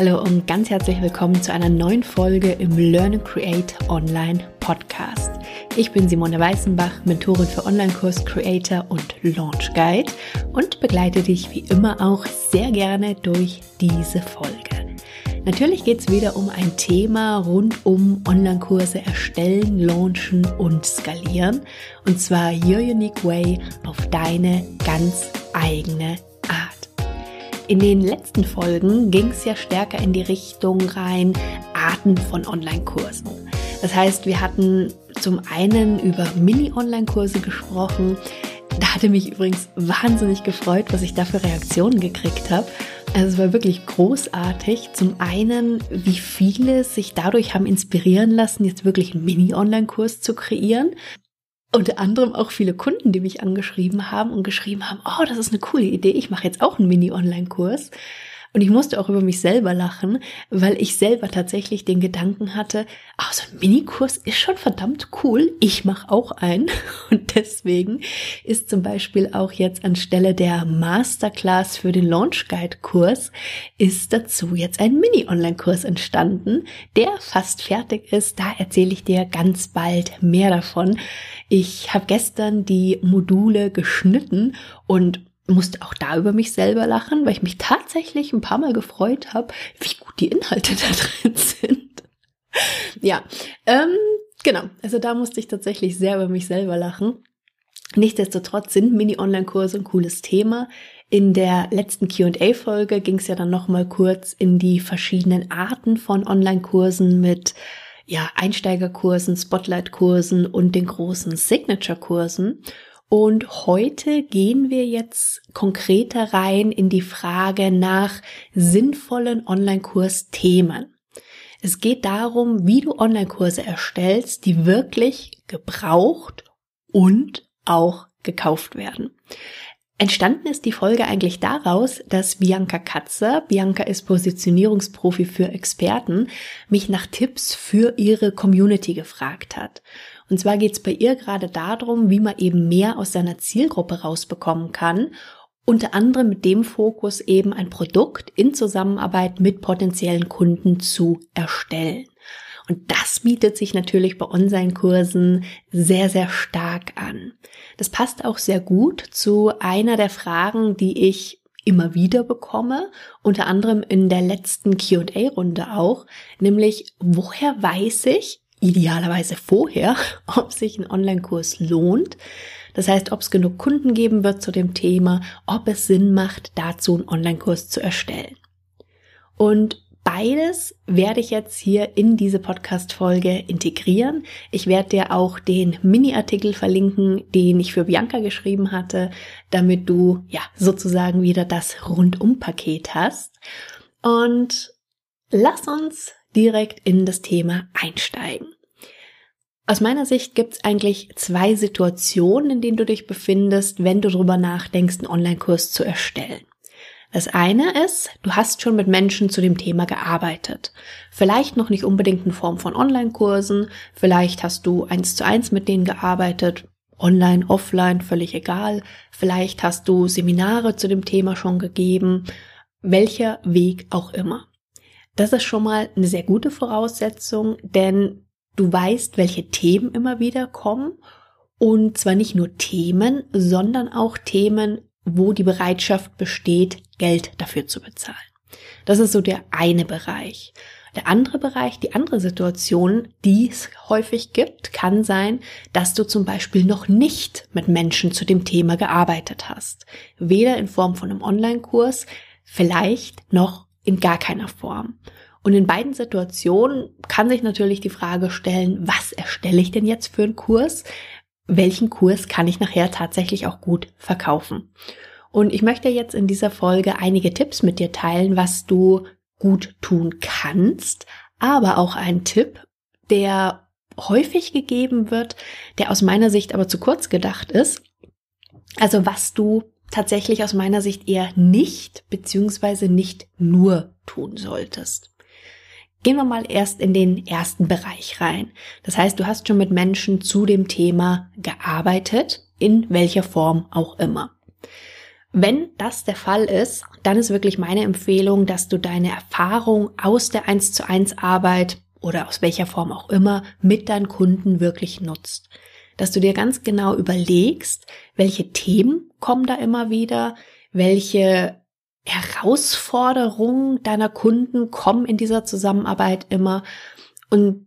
Hallo und ganz herzlich willkommen zu einer neuen Folge im Learn and Create Online Podcast. Ich bin Simone Weißenbach, Mentorin für Online-Kurs Creator und Launch Guide und begleite dich wie immer auch sehr gerne durch diese Folge. Natürlich geht es wieder um ein Thema rund um Online-Kurse erstellen, launchen und skalieren. Und zwar Your Unique Way auf deine ganz eigene in den letzten Folgen ging es ja stärker in die Richtung rein Arten von Online-Kursen. Das heißt, wir hatten zum einen über Mini-Online-Kurse gesprochen. Da hatte mich übrigens wahnsinnig gefreut, was ich da für Reaktionen gekriegt habe. Also es war wirklich großartig. Zum einen, wie viele sich dadurch haben inspirieren lassen, jetzt wirklich einen Mini-Online-Kurs zu kreieren unter anderem auch viele Kunden, die mich angeschrieben haben und geschrieben haben, oh, das ist eine coole Idee, ich mache jetzt auch einen Mini-Online-Kurs. Und ich musste auch über mich selber lachen, weil ich selber tatsächlich den Gedanken hatte, ah, so ein Minikurs ist schon verdammt cool. Ich mache auch einen. Und deswegen ist zum Beispiel auch jetzt anstelle der Masterclass für den Launch Guide Kurs ist dazu jetzt ein Mini-Online-Kurs entstanden, der fast fertig ist. Da erzähle ich dir ganz bald mehr davon. Ich habe gestern die Module geschnitten und musste auch da über mich selber lachen, weil ich mich tatsächlich ein paar Mal gefreut habe, wie gut die Inhalte da drin sind. ja, ähm, genau. Also da musste ich tatsächlich sehr über mich selber lachen. Nichtsdestotrotz sind Mini-Online-Kurse ein cooles Thema. In der letzten Q&A-Folge ging es ja dann nochmal kurz in die verschiedenen Arten von Online-Kursen mit ja, Einsteigerkursen, Spotlight-Kursen und den großen Signature-Kursen. Und heute gehen wir jetzt konkreter rein in die Frage nach sinnvollen Online-Kurs-Themen. Es geht darum, wie du Online-Kurse erstellst, die wirklich gebraucht und auch gekauft werden. Entstanden ist die Folge eigentlich daraus, dass Bianca Katzer, Bianca ist Positionierungsprofi für Experten, mich nach Tipps für ihre Community gefragt hat. Und zwar geht es bei ihr gerade darum, wie man eben mehr aus seiner Zielgruppe rausbekommen kann. Unter anderem mit dem Fokus eben ein Produkt in Zusammenarbeit mit potenziellen Kunden zu erstellen. Und das bietet sich natürlich bei Online-Kursen sehr, sehr stark an. Das passt auch sehr gut zu einer der Fragen, die ich immer wieder bekomme, unter anderem in der letzten QA-Runde auch, nämlich woher weiß ich, idealerweise vorher, ob sich ein Online-Kurs lohnt. Das heißt, ob es genug Kunden geben wird zu dem Thema, ob es Sinn macht, dazu einen Online-Kurs zu erstellen. Und beides werde ich jetzt hier in diese Podcast-Folge integrieren. Ich werde dir auch den Mini-Artikel verlinken, den ich für Bianca geschrieben hatte, damit du ja sozusagen wieder das Rundum-Paket hast. Und lass uns direkt in das Thema einsteigen. Aus meiner Sicht gibt es eigentlich zwei Situationen, in denen du dich befindest, wenn du darüber nachdenkst, einen Online-Kurs zu erstellen. Das eine ist, du hast schon mit Menschen zu dem Thema gearbeitet. Vielleicht noch nicht unbedingt in Form von Online-Kursen, vielleicht hast du eins zu eins mit denen gearbeitet, online, offline, völlig egal. Vielleicht hast du Seminare zu dem Thema schon gegeben, welcher Weg auch immer. Das ist schon mal eine sehr gute Voraussetzung, denn du weißt, welche Themen immer wieder kommen und zwar nicht nur Themen, sondern auch Themen, wo die Bereitschaft besteht, Geld dafür zu bezahlen. Das ist so der eine Bereich. Der andere Bereich, die andere Situation, die es häufig gibt, kann sein, dass du zum Beispiel noch nicht mit Menschen zu dem Thema gearbeitet hast. Weder in Form von einem Online-Kurs, vielleicht noch in gar keiner Form. Und in beiden Situationen kann sich natürlich die Frage stellen, was erstelle ich denn jetzt für einen Kurs? Welchen Kurs kann ich nachher tatsächlich auch gut verkaufen? Und ich möchte jetzt in dieser Folge einige Tipps mit dir teilen, was du gut tun kannst, aber auch ein Tipp, der häufig gegeben wird, der aus meiner Sicht aber zu kurz gedacht ist. Also was du tatsächlich aus meiner Sicht eher nicht beziehungsweise nicht nur tun solltest. Gehen wir mal erst in den ersten Bereich rein. Das heißt, du hast schon mit Menschen zu dem Thema gearbeitet, in welcher Form auch immer. Wenn das der Fall ist, dann ist wirklich meine Empfehlung, dass du deine Erfahrung aus der 1 zu 1 Arbeit oder aus welcher Form auch immer mit deinen Kunden wirklich nutzt. Dass du dir ganz genau überlegst, welche Themen kommen da immer wieder, welche Herausforderungen deiner Kunden kommen in dieser Zusammenarbeit immer und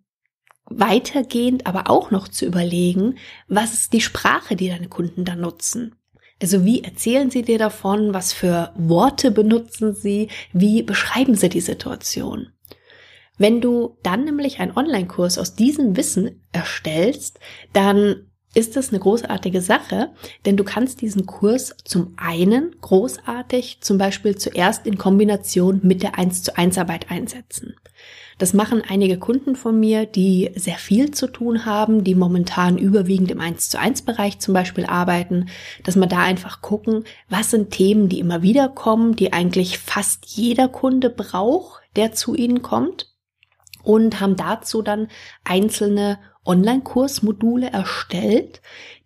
weitergehend aber auch noch zu überlegen, was ist die Sprache, die deine Kunden da nutzen. Also wie erzählen sie dir davon? Was für Worte benutzen sie? Wie beschreiben sie die Situation? Wenn du dann nämlich einen Online-Kurs aus diesem Wissen erstellst, dann ist das eine großartige Sache, denn du kannst diesen Kurs zum einen großartig zum Beispiel zuerst in Kombination mit der 1 zu 1 Arbeit einsetzen. Das machen einige Kunden von mir, die sehr viel zu tun haben, die momentan überwiegend im 1 zu 1 Bereich zum Beispiel arbeiten, dass man da einfach gucken, was sind Themen, die immer wieder kommen, die eigentlich fast jeder Kunde braucht, der zu ihnen kommt und haben dazu dann einzelne Online-Kursmodule erstellt.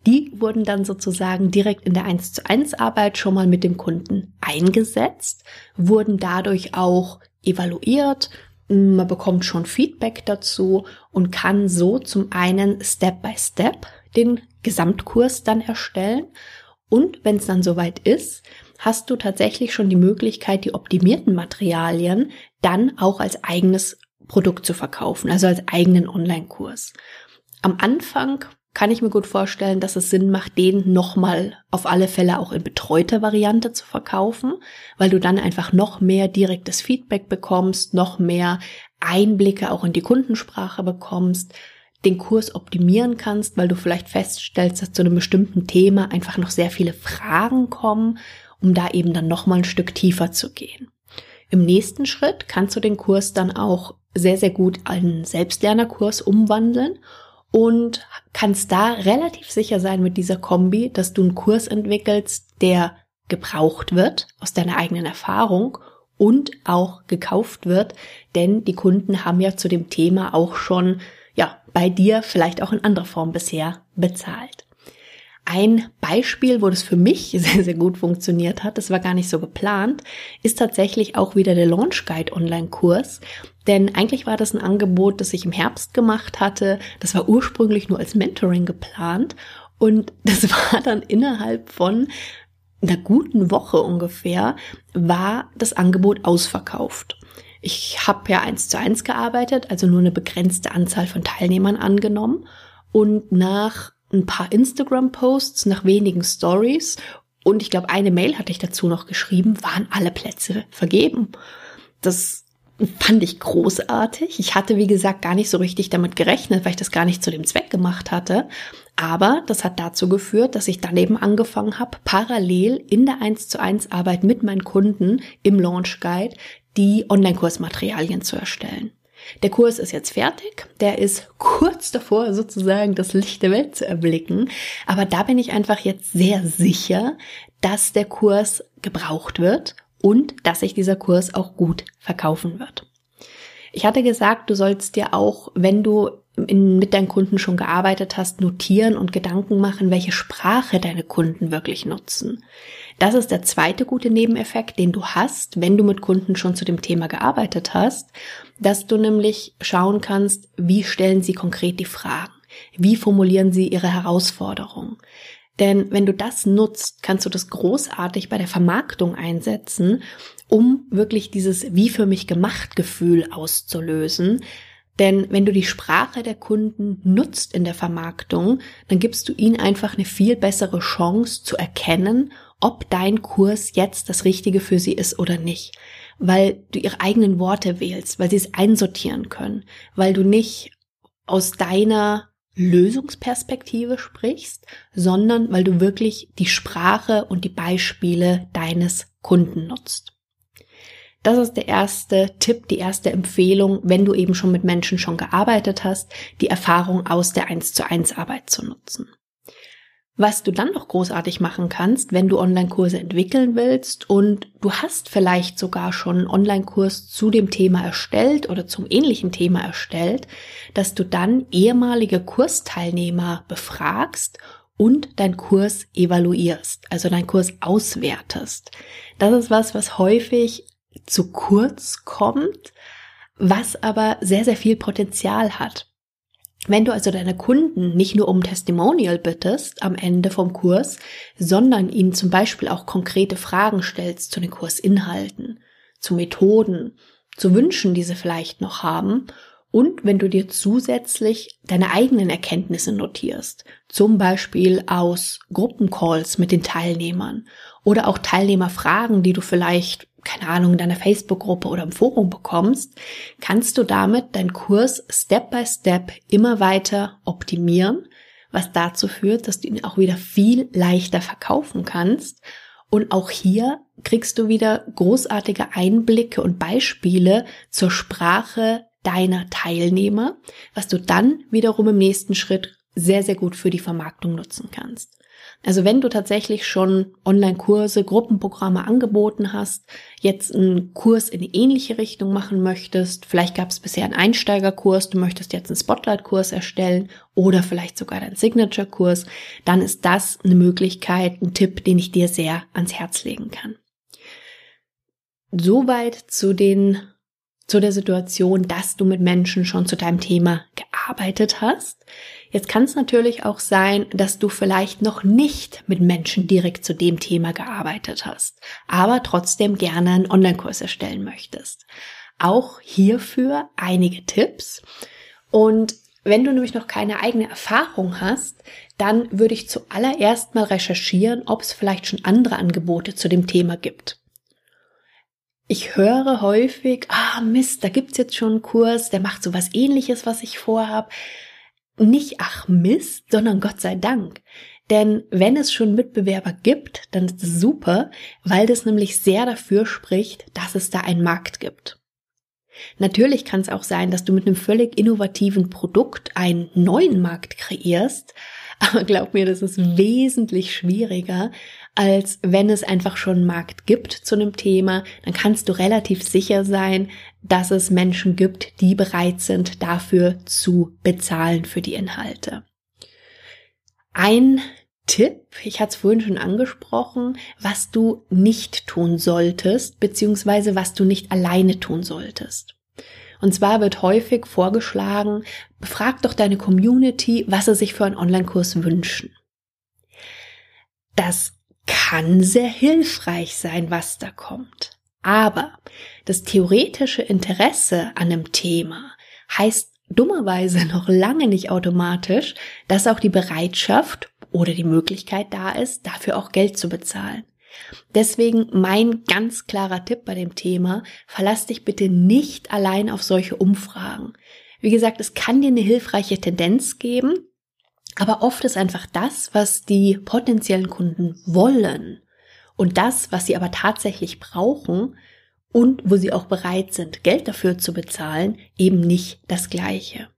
Die wurden dann sozusagen direkt in der 1 zu 1 Arbeit schon mal mit dem Kunden eingesetzt, wurden dadurch auch evaluiert. Man bekommt schon Feedback dazu und kann so zum einen Step by Step den Gesamtkurs dann erstellen. Und wenn es dann soweit ist, hast du tatsächlich schon die Möglichkeit, die optimierten Materialien dann auch als eigenes Produkt zu verkaufen, also als eigenen Online-Kurs. Am Anfang kann ich mir gut vorstellen, dass es Sinn macht, den nochmal auf alle Fälle auch in betreuter Variante zu verkaufen, weil du dann einfach noch mehr direktes Feedback bekommst, noch mehr Einblicke auch in die Kundensprache bekommst, den Kurs optimieren kannst, weil du vielleicht feststellst, dass zu einem bestimmten Thema einfach noch sehr viele Fragen kommen, um da eben dann nochmal ein Stück tiefer zu gehen. Im nächsten Schritt kannst du den Kurs dann auch sehr, sehr gut einen Selbstlernerkurs umwandeln und kannst da relativ sicher sein mit dieser Kombi, dass du einen Kurs entwickelst, der gebraucht wird aus deiner eigenen Erfahrung und auch gekauft wird, denn die Kunden haben ja zu dem Thema auch schon ja bei dir vielleicht auch in anderer Form bisher bezahlt. Ein Beispiel, wo das für mich sehr, sehr gut funktioniert hat, das war gar nicht so geplant, ist tatsächlich auch wieder der Launch Guide Online-Kurs. Denn eigentlich war das ein Angebot, das ich im Herbst gemacht hatte. Das war ursprünglich nur als Mentoring geplant. Und das war dann innerhalb von einer guten Woche ungefähr, war das Angebot ausverkauft. Ich habe ja eins zu eins gearbeitet, also nur eine begrenzte Anzahl von Teilnehmern angenommen. Und nach ein paar Instagram-Posts nach wenigen Stories und ich glaube, eine Mail hatte ich dazu noch geschrieben, waren alle Plätze vergeben. Das fand ich großartig. Ich hatte, wie gesagt, gar nicht so richtig damit gerechnet, weil ich das gar nicht zu dem Zweck gemacht hatte. Aber das hat dazu geführt, dass ich dann eben angefangen habe, parallel in der 1 zu 1 Arbeit mit meinen Kunden im Launch Guide die Online-Kursmaterialien zu erstellen. Der Kurs ist jetzt fertig, der ist kurz davor sozusagen das Licht der Welt zu erblicken, aber da bin ich einfach jetzt sehr sicher, dass der Kurs gebraucht wird und dass sich dieser Kurs auch gut verkaufen wird. Ich hatte gesagt, du sollst dir auch, wenn du in, mit deinen Kunden schon gearbeitet hast, notieren und Gedanken machen, welche Sprache deine Kunden wirklich nutzen. Das ist der zweite gute Nebeneffekt, den du hast, wenn du mit Kunden schon zu dem Thema gearbeitet hast, dass du nämlich schauen kannst, wie stellen sie konkret die Fragen, wie formulieren sie ihre Herausforderungen. Denn wenn du das nutzt, kannst du das großartig bei der Vermarktung einsetzen, um wirklich dieses wie für mich gemacht Gefühl auszulösen, denn wenn du die Sprache der Kunden nutzt in der Vermarktung, dann gibst du ihnen einfach eine viel bessere Chance zu erkennen, ob dein Kurs jetzt das Richtige für sie ist oder nicht. Weil du ihre eigenen Worte wählst, weil sie es einsortieren können, weil du nicht aus deiner Lösungsperspektive sprichst, sondern weil du wirklich die Sprache und die Beispiele deines Kunden nutzt. Das ist der erste Tipp, die erste Empfehlung, wenn du eben schon mit Menschen schon gearbeitet hast, die Erfahrung aus der 1 zu 1 Arbeit zu nutzen. Was du dann noch großartig machen kannst, wenn du Online-Kurse entwickeln willst und du hast vielleicht sogar schon einen Online-Kurs zu dem Thema erstellt oder zum ähnlichen Thema erstellt, dass du dann ehemalige Kursteilnehmer befragst und deinen Kurs evaluierst, also deinen Kurs auswertest. Das ist was, was häufig zu kurz kommt, was aber sehr, sehr viel Potenzial hat. Wenn du also deine Kunden nicht nur um Testimonial bittest am Ende vom Kurs, sondern ihnen zum Beispiel auch konkrete Fragen stellst zu den Kursinhalten, zu Methoden, zu Wünschen, die sie vielleicht noch haben und wenn du dir zusätzlich deine eigenen Erkenntnisse notierst, zum Beispiel aus Gruppencalls mit den Teilnehmern oder auch Teilnehmerfragen, die du vielleicht, keine Ahnung, in deiner Facebook-Gruppe oder im Forum bekommst, kannst du damit deinen Kurs Step by Step immer weiter optimieren, was dazu führt, dass du ihn auch wieder viel leichter verkaufen kannst und auch hier kriegst du wieder großartige Einblicke und Beispiele zur Sprache deiner Teilnehmer, was du dann wiederum im nächsten Schritt sehr, sehr gut für die Vermarktung nutzen kannst. Also wenn du tatsächlich schon Online-Kurse, Gruppenprogramme angeboten hast, jetzt einen Kurs in die ähnliche Richtung machen möchtest, vielleicht gab es bisher einen Einsteigerkurs, du möchtest jetzt einen Spotlight-Kurs erstellen oder vielleicht sogar einen Signature-Kurs, dann ist das eine Möglichkeit, ein Tipp, den ich dir sehr ans Herz legen kann. Soweit zu den zu der Situation, dass du mit Menschen schon zu deinem Thema gearbeitet hast. Jetzt kann es natürlich auch sein, dass du vielleicht noch nicht mit Menschen direkt zu dem Thema gearbeitet hast, aber trotzdem gerne einen Online-Kurs erstellen möchtest. Auch hierfür einige Tipps. Und wenn du nämlich noch keine eigene Erfahrung hast, dann würde ich zuallererst mal recherchieren, ob es vielleicht schon andere Angebote zu dem Thema gibt ich höre häufig, ah Mist, da gibt's jetzt schon einen Kurs, der macht so was ähnliches, was ich vorhab. Nicht ach Mist, sondern Gott sei Dank. Denn wenn es schon Mitbewerber gibt, dann ist es super, weil das nämlich sehr dafür spricht, dass es da einen Markt gibt. Natürlich kann es auch sein, dass du mit einem völlig innovativen Produkt einen neuen Markt kreierst, aber glaub mir, das ist wesentlich schwieriger, als wenn es einfach schon einen Markt gibt zu einem Thema, dann kannst du relativ sicher sein, dass es Menschen gibt, die bereit sind, dafür zu bezahlen für die Inhalte. Ein Tipp, ich hatte es vorhin schon angesprochen, was du nicht tun solltest, beziehungsweise was du nicht alleine tun solltest. Und zwar wird häufig vorgeschlagen, befrag doch deine Community, was sie sich für einen Online-Kurs wünschen. Das kann sehr hilfreich sein, was da kommt. Aber das theoretische Interesse an einem Thema heißt dummerweise noch lange nicht automatisch, dass auch die Bereitschaft oder die Möglichkeit da ist, dafür auch Geld zu bezahlen. Deswegen mein ganz klarer Tipp bei dem Thema, verlass dich bitte nicht allein auf solche Umfragen. Wie gesagt, es kann dir eine hilfreiche Tendenz geben, aber oft ist einfach das, was die potenziellen Kunden wollen und das, was sie aber tatsächlich brauchen und wo sie auch bereit sind, Geld dafür zu bezahlen, eben nicht das gleiche.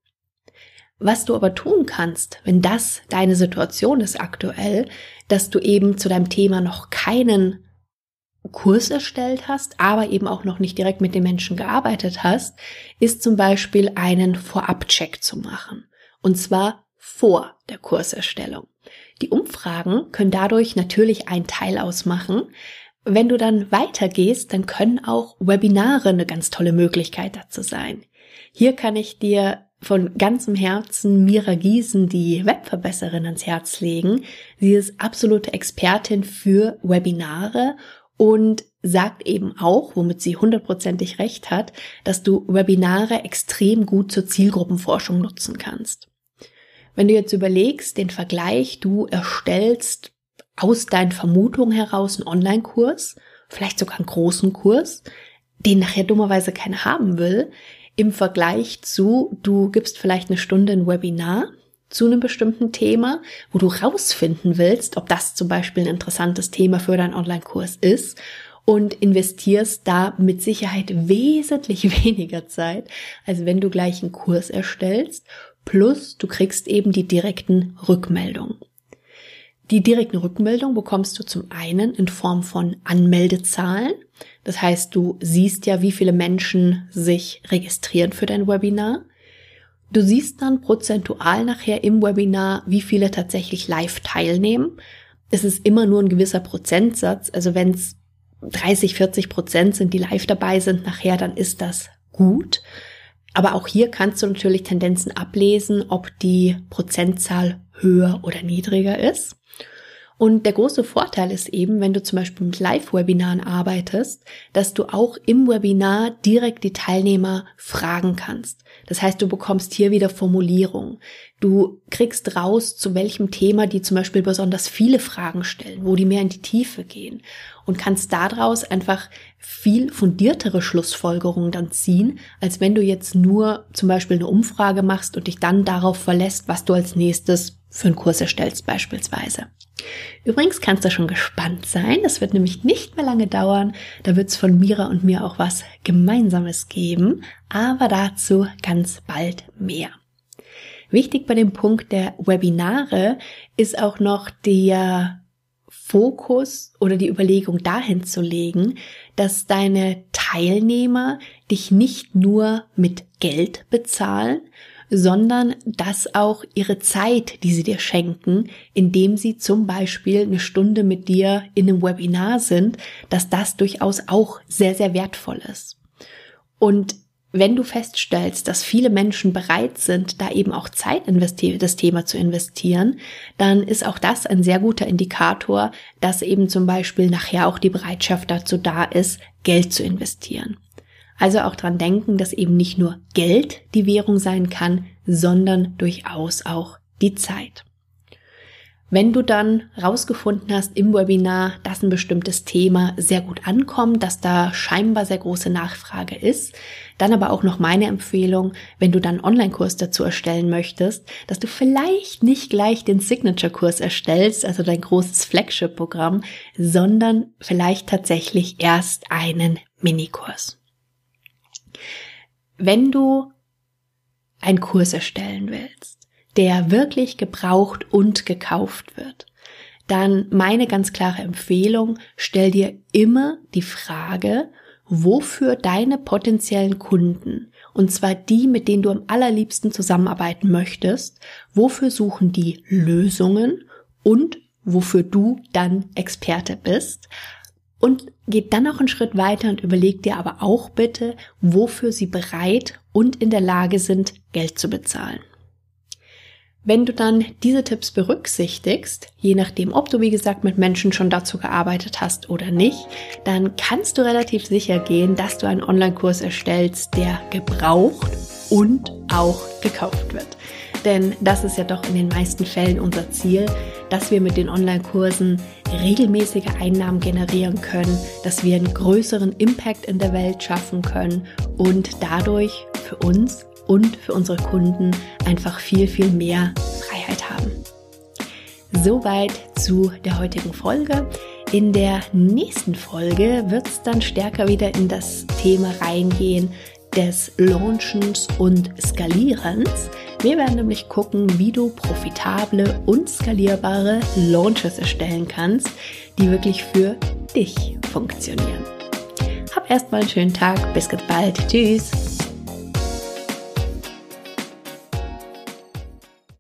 Was du aber tun kannst, wenn das deine Situation ist aktuell, dass du eben zu deinem Thema noch keinen Kurs erstellt hast, aber eben auch noch nicht direkt mit den Menschen gearbeitet hast, ist zum Beispiel einen Vorabcheck zu machen. Und zwar vor der Kurserstellung. Die Umfragen können dadurch natürlich einen Teil ausmachen. Wenn du dann weitergehst, dann können auch Webinare eine ganz tolle Möglichkeit dazu sein. Hier kann ich dir von ganzem Herzen Mira Giesen, die Webverbesserin, ans Herz legen. Sie ist absolute Expertin für Webinare und sagt eben auch, womit sie hundertprozentig recht hat, dass du Webinare extrem gut zur Zielgruppenforschung nutzen kannst. Wenn du jetzt überlegst, den Vergleich, du erstellst aus deinen Vermutungen heraus einen Online-Kurs, vielleicht sogar einen großen Kurs, den nachher dummerweise keiner haben will, im Vergleich zu, du gibst vielleicht eine Stunde ein Webinar zu einem bestimmten Thema, wo du rausfinden willst, ob das zum Beispiel ein interessantes Thema für deinen Online-Kurs ist und investierst da mit Sicherheit wesentlich weniger Zeit, als wenn du gleich einen Kurs erstellst Plus du kriegst eben die direkten Rückmeldungen. Die direkten Rückmeldungen bekommst du zum einen in Form von Anmeldezahlen. Das heißt, du siehst ja, wie viele Menschen sich registrieren für dein Webinar. Du siehst dann prozentual nachher im Webinar, wie viele tatsächlich live teilnehmen. Es ist immer nur ein gewisser Prozentsatz. Also wenn es 30, 40 Prozent sind, die live dabei sind nachher, dann ist das gut. Aber auch hier kannst du natürlich Tendenzen ablesen, ob die Prozentzahl höher oder niedriger ist. Und der große Vorteil ist eben, wenn du zum Beispiel mit Live-Webinaren arbeitest, dass du auch im Webinar direkt die Teilnehmer fragen kannst. Das heißt, du bekommst hier wieder Formulierungen. Du kriegst raus, zu welchem Thema die zum Beispiel besonders viele Fragen stellen, wo die mehr in die Tiefe gehen und kannst daraus einfach viel fundiertere Schlussfolgerungen dann ziehen, als wenn du jetzt nur zum Beispiel eine Umfrage machst und dich dann darauf verlässt, was du als nächstes für einen Kurs erstellst beispielsweise. Übrigens kannst du schon gespannt sein. Das wird nämlich nicht mehr lange dauern. Da wird es von Mira und mir auch was Gemeinsames geben. Aber dazu ganz bald mehr. Wichtig bei dem Punkt der Webinare ist auch noch der Fokus oder die Überlegung dahin zu legen, dass deine Teilnehmer dich nicht nur mit Geld bezahlen, sondern dass auch ihre Zeit, die sie dir schenken, indem sie zum Beispiel eine Stunde mit dir in einem Webinar sind, dass das durchaus auch sehr, sehr wertvoll ist. Und wenn du feststellst, dass viele Menschen bereit sind, da eben auch Zeit in das Thema zu investieren, dann ist auch das ein sehr guter Indikator, dass eben zum Beispiel nachher auch die Bereitschaft dazu da ist, Geld zu investieren. Also auch dran denken, dass eben nicht nur Geld die Währung sein kann, sondern durchaus auch die Zeit. Wenn du dann rausgefunden hast im Webinar, dass ein bestimmtes Thema sehr gut ankommt, dass da scheinbar sehr große Nachfrage ist, dann aber auch noch meine Empfehlung, wenn du dann Online-Kurs dazu erstellen möchtest, dass du vielleicht nicht gleich den Signature-Kurs erstellst, also dein großes Flagship-Programm, sondern vielleicht tatsächlich erst einen Minikurs. Wenn du einen Kurs erstellen willst, der wirklich gebraucht und gekauft wird, dann meine ganz klare Empfehlung, stell dir immer die Frage, wofür deine potenziellen Kunden, und zwar die, mit denen du am allerliebsten zusammenarbeiten möchtest, wofür suchen die Lösungen und wofür du dann Experte bist, und geht dann noch einen Schritt weiter und überleg dir aber auch bitte, wofür sie bereit und in der Lage sind, Geld zu bezahlen. Wenn du dann diese Tipps berücksichtigst, je nachdem, ob du wie gesagt mit Menschen schon dazu gearbeitet hast oder nicht, dann kannst du relativ sicher gehen, dass du einen Online-Kurs erstellst, der gebraucht und auch gekauft wird. Denn das ist ja doch in den meisten Fällen unser Ziel, dass wir mit den Online-Kursen regelmäßige Einnahmen generieren können, dass wir einen größeren Impact in der Welt schaffen können und dadurch für uns und für unsere Kunden einfach viel, viel mehr Freiheit haben. Soweit zu der heutigen Folge. In der nächsten Folge wird es dann stärker wieder in das Thema reingehen des Launchens und Skalierens. Wir werden nämlich gucken, wie du profitable und skalierbare Launches erstellen kannst, die wirklich für dich funktionieren. Hab erstmal einen schönen Tag. Bis ganz bald. Tschüss.